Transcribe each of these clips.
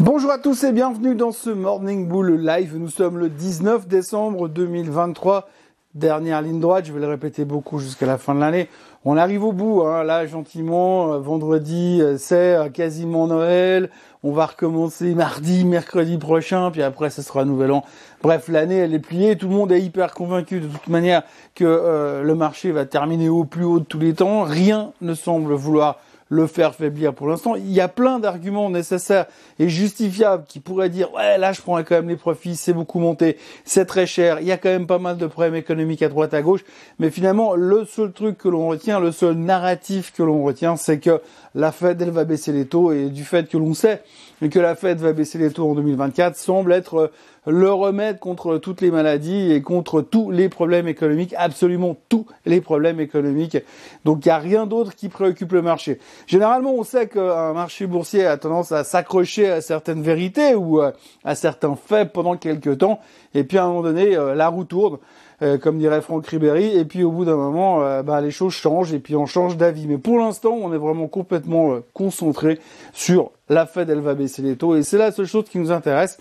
Bonjour à tous et bienvenue dans ce Morning Bull Live. Nous sommes le 19 décembre 2023. Dernière ligne droite, je vais le répéter beaucoup jusqu'à la fin de l'année. On arrive au bout, hein, là gentiment. Euh, vendredi, euh, c'est euh, quasiment Noël. On va recommencer mardi, mercredi prochain, puis après ce sera Nouvel An. Bref, l'année elle est pliée. Tout le monde est hyper convaincu de toute manière que le marché va terminer au plus haut de tous les temps. Rien ne semble vouloir le faire faiblir pour l'instant. Il y a plein d'arguments nécessaires et justifiables qui pourraient dire ouais là je prends quand même les profits, c'est beaucoup monté, c'est très cher, il y a quand même pas mal de problèmes économiques à droite à gauche, mais finalement le seul truc que l'on retient, le seul narratif que l'on retient, c'est que la Fed elle va baisser les taux et du fait que l'on sait que la Fed va baisser les taux en 2024 semble être le remède contre toutes les maladies et contre tous les problèmes économiques, absolument tous les problèmes économiques. Donc il n'y a rien d'autre qui préoccupe le marché. Généralement, on sait qu'un marché boursier a tendance à s'accrocher à certaines vérités ou à certains faits pendant quelques temps, et puis à un moment donné, euh, la roue tourne. Euh, comme dirait Franck Ribéry, et puis au bout d'un moment, euh, bah, les choses changent et puis on change d'avis. Mais pour l'instant, on est vraiment complètement concentré sur la Fed, elle va baisser les taux, et c'est la seule chose qui nous intéresse.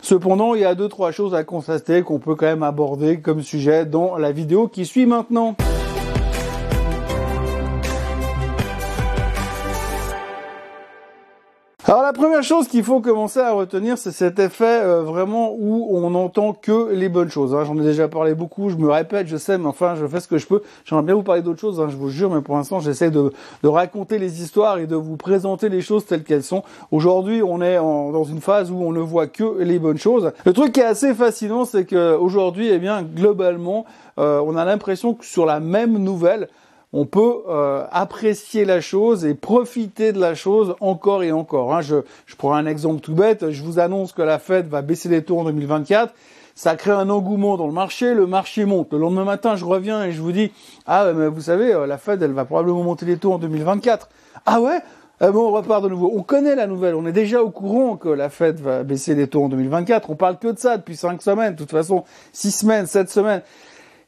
Cependant, il y a deux, trois choses à constater qu'on peut quand même aborder comme sujet dans la vidéo qui suit maintenant. Alors la première chose qu'il faut commencer à retenir, c'est cet effet euh, vraiment où on n'entend que les bonnes choses. Hein. J'en ai déjà parlé beaucoup, je me répète, je sais, mais enfin je fais ce que je peux. J'aimerais bien vous parler d'autres choses, hein, je vous jure, mais pour l'instant j'essaie de, raconter les histoires et de vous présenter les choses telles qu'elles sont. Aujourd'hui, on est dans une phase où on ne voit que les bonnes choses. Le truc qui est assez fascinant, c'est que aujourd'hui, eh bien, globalement, euh, on a l'impression que sur la même nouvelle, on peut euh, apprécier la chose et profiter de la chose encore et encore. Hein. Je, prends un exemple tout bête, je vous annonce que la Fed va baisser les taux en 2024, ça crée un engouement dans le marché, le marché monte. Le lendemain matin, je reviens et je vous dis, ah mais vous savez, euh, la Fed, elle va probablement monter les taux en 2024. Ah ouais? Eh bon, on repart de nouveau. On connaît la nouvelle, on est déjà au courant que la Fed va baisser les taux en 2024. On parle que de ça depuis cinq semaines, de toute façon, six semaines, sept semaines.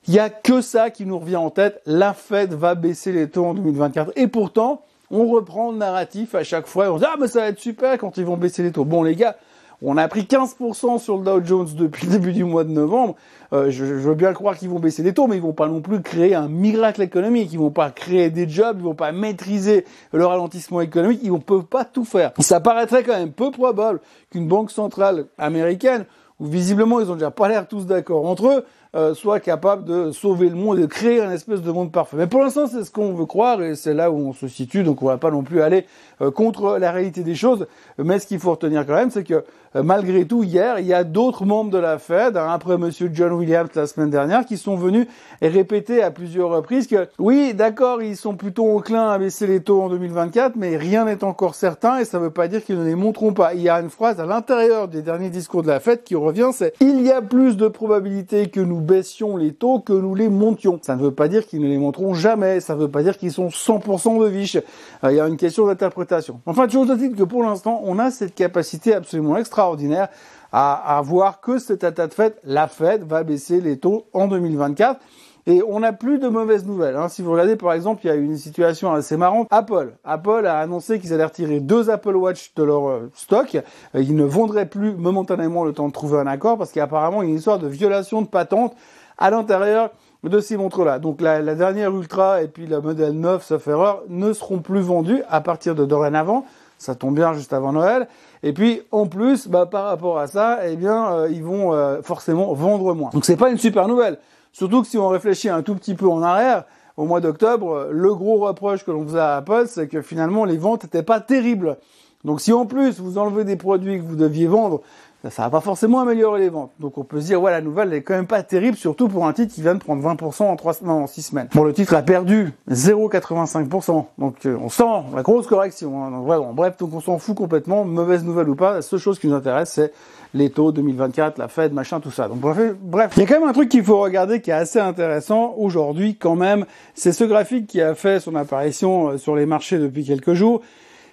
Il n'y a que ça qui nous revient en tête. La Fed va baisser les taux en 2024. Et pourtant, on reprend le narratif à chaque fois. On se dit, ah, mais ça va être super quand ils vont baisser les taux. Bon, les gars, on a pris 15% sur le Dow Jones depuis le début du mois de novembre. Euh, je, veux bien croire qu'ils vont baisser les taux, mais ils vont pas non plus créer un miracle économique. Ils vont pas créer des jobs, ils vont pas maîtriser le ralentissement économique. Ils ne peuvent pas tout faire. Ça paraîtrait quand même peu probable qu'une banque centrale américaine, où visiblement ils ont déjà pas l'air tous d'accord entre eux, euh, soit capable de sauver le monde et de créer un espèce de monde parfait. Mais pour l'instant, c'est ce qu'on veut croire et c'est là où on se situe. Donc, on va pas non plus aller euh, contre la réalité des choses. Mais ce qu'il faut retenir quand même, c'est que euh, malgré tout, hier, il y a d'autres membres de la Fed, hein, après Monsieur John Williams la semaine dernière, qui sont venus et répéter à plusieurs reprises que oui, d'accord, ils sont plutôt enclins à baisser les taux en 2024, mais rien n'est encore certain et ça ne veut pas dire qu'ils ne les montreront pas. Il y a une phrase à l'intérieur des derniers discours de la Fed qui revient, c'est il y a plus de probabilités que nous baissions les taux que nous les montions. Ça ne veut pas dire qu'ils ne les monteront jamais, ça ne veut pas dire qu'ils sont 100% de viche. Euh, il y a une question d'interprétation. Enfin, toujours est-il que pour l'instant, on a cette capacité absolument extraordinaire à, à voir que cet état de fait, la Fed va baisser les taux en 2024. Et on n'a plus de mauvaises nouvelles. Hein. Si vous regardez par exemple, il y a une situation assez marrante. Apple. Apple a annoncé qu'ils allaient retirer deux Apple Watch de leur euh, stock. Euh, ils ne vendraient plus momentanément le temps de trouver un accord parce qu'apparemment il y a une histoire de violation de patente à l'intérieur de ces montres-là. Donc la, dernière Ultra et puis la modèle 9, sauf erreur, ne seront plus vendues à partir de dorénavant. Ça tombe bien juste avant Noël. Et puis en plus, bah, par rapport à ça, eh bien, euh, ils vont forcément vendre moins. Donc c'est pas une super nouvelle. Surtout que si on réfléchit un tout petit peu en arrière, au mois d'octobre, le gros reproche que l'on faisait à Apple, c'est que finalement les ventes n'étaient pas terribles. Donc si en plus vous enlevez des produits que vous deviez vendre, ça va pas forcément améliorer les ventes. Donc on peut se dire, ouais, la nouvelle n'est quand même pas terrible, surtout pour un titre qui vient de prendre 20% en 3 non, en 6 semaines. Bon, le titre a perdu 0,85%. Donc euh, on sent la grosse correction. Hein. Donc, bref, donc on s'en fout complètement, mauvaise nouvelle ou pas. La seule chose qui nous intéresse, c'est les taux 2024, la Fed, machin, tout ça. Donc bref, il y a quand même un truc qu'il faut regarder qui est assez intéressant aujourd'hui quand même. C'est ce graphique qui a fait son apparition euh, sur les marchés depuis quelques jours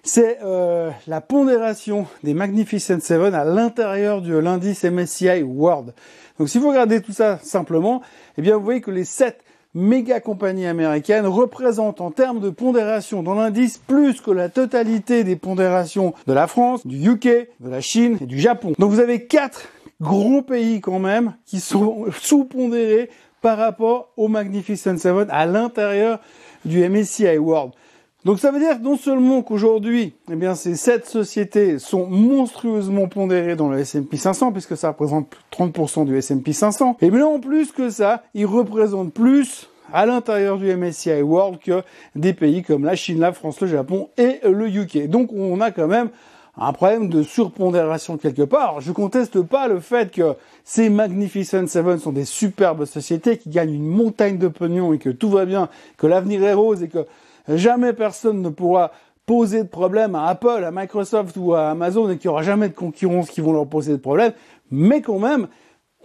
c'est euh, la pondération des Magnificent Seven à l'intérieur de l'indice MSCI World. Donc si vous regardez tout ça simplement, eh bien vous voyez que les sept méga compagnies américaines représentent en termes de pondération dans l'indice plus que la totalité des pondérations de la France, du UK, de la Chine et du Japon. Donc vous avez quatre gros pays quand même qui sont sous-pondérés par rapport au Magnificent Seven à l'intérieur du MSCI World. Donc ça veut dire non seulement qu'aujourd'hui, eh bien, ces sept sociétés sont monstrueusement pondérées dans le S&P 500, puisque ça représente 30% du S&P 500, et bien en plus que ça, ils représentent plus à l'intérieur du MSCI World que des pays comme la Chine, la France, le Japon et le UK. Donc on a quand même un problème de surpondération quelque part. Je conteste pas le fait que ces Magnificent Seven sont des superbes sociétés qui gagnent une montagne de pognon et que tout va bien, que l'avenir est rose et que Jamais personne ne pourra poser de problème à Apple, à Microsoft ou à Amazon et qu'il n'y aura jamais de concurrence qui vont leur poser de problème. Mais quand même,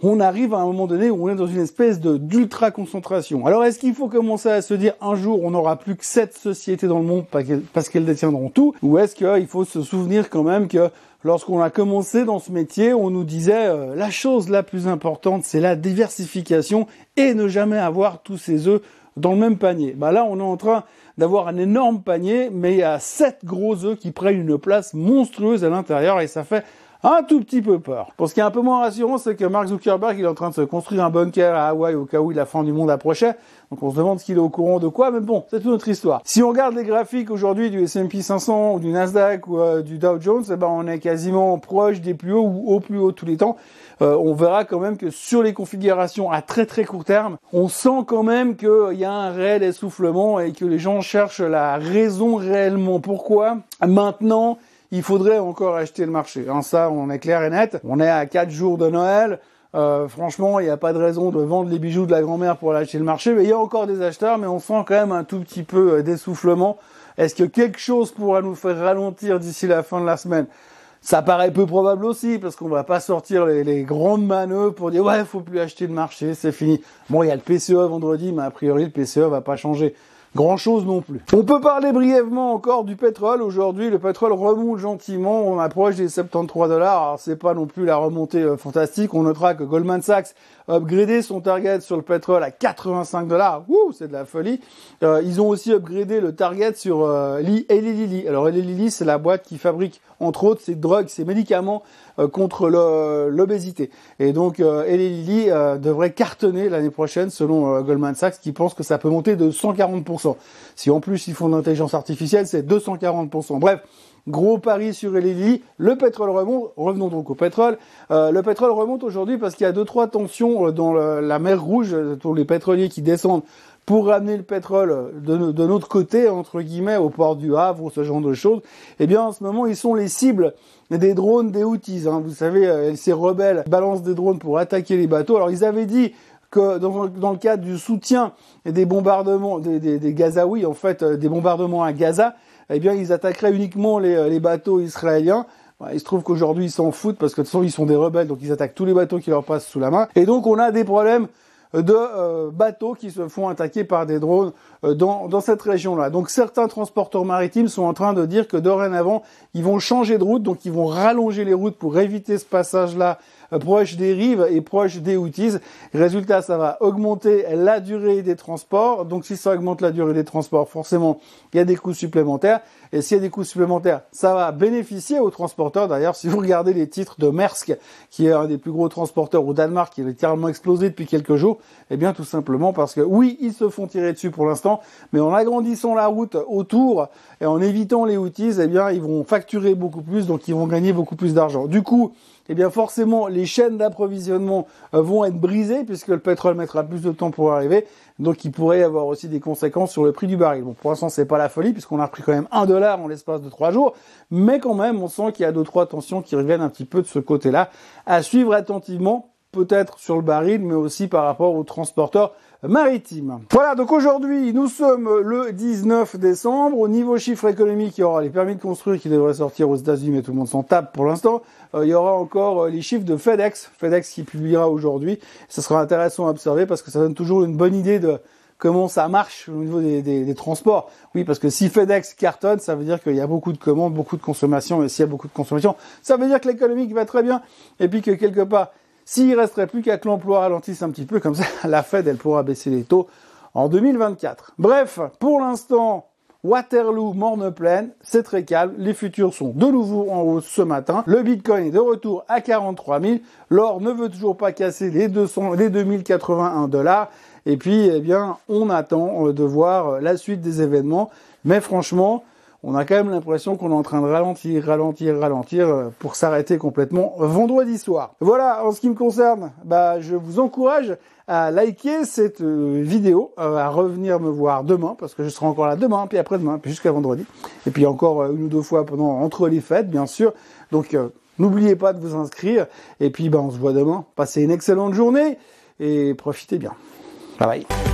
on arrive à un moment donné où on est dans une espèce d'ultra concentration. Alors est-ce qu'il faut commencer à se dire un jour on n'aura plus que sept sociétés dans le monde parce qu'elles détiendront tout? Ou est-ce qu'il faut se souvenir quand même que lorsqu'on a commencé dans ce métier, on nous disait euh, la chose la plus importante c'est la diversification et ne jamais avoir tous ses œufs dans le même panier. Bah là on est en train d'avoir un énorme panier, mais il y a sept gros œufs qui prennent une place monstrueuse à l'intérieur et ça fait un tout petit peu peur. Pour ce qui est un peu moins rassurant, c'est que Mark Zuckerberg il est en train de se construire un bunker à Hawaï au cas où la fin du monde approchait. Donc on se demande s'il est au courant de quoi, mais bon, c'est une autre histoire. Si on regarde les graphiques aujourd'hui du S&P 500 ou du Nasdaq ou euh, du Dow Jones, eh ben on est quasiment proche des plus hauts ou au plus haut tous les temps. Euh, on verra quand même que sur les configurations à très très court terme, on sent quand même qu'il y a un réel essoufflement et que les gens cherchent la raison réellement pourquoi? Maintenant, il faudrait encore acheter le marché. Hein, ça, on est clair et net. On est à quatre jours de Noël. Euh, franchement, il n'y a pas de raison de vendre les bijoux de la grand-mère pour acheter le marché. Mais il y a encore des acheteurs, mais on sent quand même un tout petit peu euh, d'essoufflement. Est-ce que quelque chose pourra nous faire ralentir d'ici la fin de la semaine? Ça paraît peu probable aussi, parce qu'on va pas sortir les, grandes manœuvres pour dire ouais, faut plus acheter le marché, c'est fini. Bon, il y a le PCE vendredi, mais a priori le PCE va pas changer grand chose non plus. On peut parler brièvement encore du pétrole. Aujourd'hui, le pétrole remonte gentiment. On approche des 73 dollars. Alors, c'est pas non plus la remontée euh, fantastique. On notera que Goldman Sachs a upgradé son target sur le pétrole à 85 dollars. Ouh, c'est de la folie. Euh, ils ont aussi upgradé le target sur euh, Eli. Alors, Eli c'est la boîte qui fabrique, entre autres, ces drogues, ces médicaments contre l'obésité. Et donc, euh, Eli Lilly devrait cartonner l'année prochaine, selon Goldman Sachs, qui pense que ça peut monter de 140%. Si en plus ils font de l'intelligence artificielle, c'est 240%. Bref, gros pari sur Eli Le pétrole remonte. Revenons donc au pétrole. Euh, le pétrole remonte aujourd'hui parce qu'il y a deux trois tensions euh, dans la mer Rouge pour les pétroliers qui descendent pour ramener le pétrole de, notre côté, entre guillemets, au port du Havre ou ce genre de choses. Eh bien, en ce moment, ils sont les cibles des drones des Houthis. Hein. Vous savez, euh, ces rebelles balancent des drones pour attaquer les bateaux. Alors, ils avaient dit que dans, le cadre du soutien des bombardements des, Gazaouis, en fait, euh, des bombardements à Gaza, eh bien, ils attaqueraient uniquement les, euh, les bateaux israéliens. Il se trouve qu'aujourd'hui, ils s'en foutent parce que de toute façon, ils sont des rebelles, donc ils attaquent tous les bateaux qui leur passent sous la main. Et donc, on a des problèmes de euh, bateaux qui se font attaquer par des drones dans, dans cette région-là. Donc certains transporteurs maritimes sont en train de dire que dorénavant, ils vont changer de route, donc ils vont rallonger les routes pour éviter ce passage-là proche des rives et proche des outils. Résultat, ça va augmenter la durée des transports. Donc si ça augmente la durée des transports, forcément, il y a des coûts supplémentaires. Et s'il y a des coûts supplémentaires, ça va bénéficier aux transporteurs. D'ailleurs, si vous regardez les titres de Maersk, qui est un des plus gros transporteurs au Danemark, qui a littéralement explosé depuis quelques jours, eh bien tout simplement parce que oui, ils se font tirer dessus pour l'instant, mais en agrandissant la route autour et en évitant les outils, eh bien ils vont facturer beaucoup plus, donc ils vont gagner beaucoup plus d'argent. Du coup, eh bien forcément les chaînes d'approvisionnement euh, vont être brisées puisque le pétrole mettra plus de temps pour arriver. Donc il pourrait y avoir aussi des conséquences sur le prix du baril. Bon, pour l'instant c'est pas la folie puisqu'on a pris quand même un dollar en l'espace de trois jours, mais quand même on sent qu'il y a deux trois tensions qui reviennent un petit peu de ce côté-là. À suivre attentivement, peut-être sur le baril, mais aussi par rapport aux transporteurs maritime. Voilà, donc aujourd'hui, nous sommes le 19 décembre. Au niveau chiffre économique, il y aura les permis de construire qui devraient sortir aux États-Unis, mais tout le monde s'en tape pour l'instant. Euh, il y aura encore euh, les chiffres de FedEx, FedEx qui publiera aujourd'hui. Ce sera intéressant à observer parce que ça donne toujours une bonne idée de comment ça marche au niveau des, transports. Oui, parce que si FedEx cartonne, ça veut dire qu'il y a beaucoup de commandes, beaucoup de consommation, et s'il y a beaucoup de consommation, ça veut dire que l'économie va très bien, et puis que quelque part, s'il resterait plus qu'à que l'emploi ralentisse un petit peu, comme ça, la Fed, elle pourra baisser les taux. en 2024. Bref, pour l'instant, Waterloo, morne pleine, c'est très calme. Les futurs sont de nouveau en hausse ce matin. Le Bitcoin est de retour à 43 000. L'or ne veut toujours pas casser les 200, les 2081 dollars. Et puis, eh bien, on attend euh, de voir la suite des événements. Mais franchement, on a quand même l'impression qu'on est en train de ralentir, ralentir, ralentir euh, pour s'arrêter complètement vendredi soir. Voilà, en ce qui me concerne, bah, je vous encourage à liker cette euh, vidéo, euh, à revenir me voir demain, parce que je serai encore là demain, puis après-demain, puis jusqu'à vendredi, et puis encore une ou deux fois pendant entre les fêtes, bien sûr. Donc n'oubliez pas de vous inscrire, et puis bah, on se voit demain. Passez une excellente journée et profitez bien. Bye bye.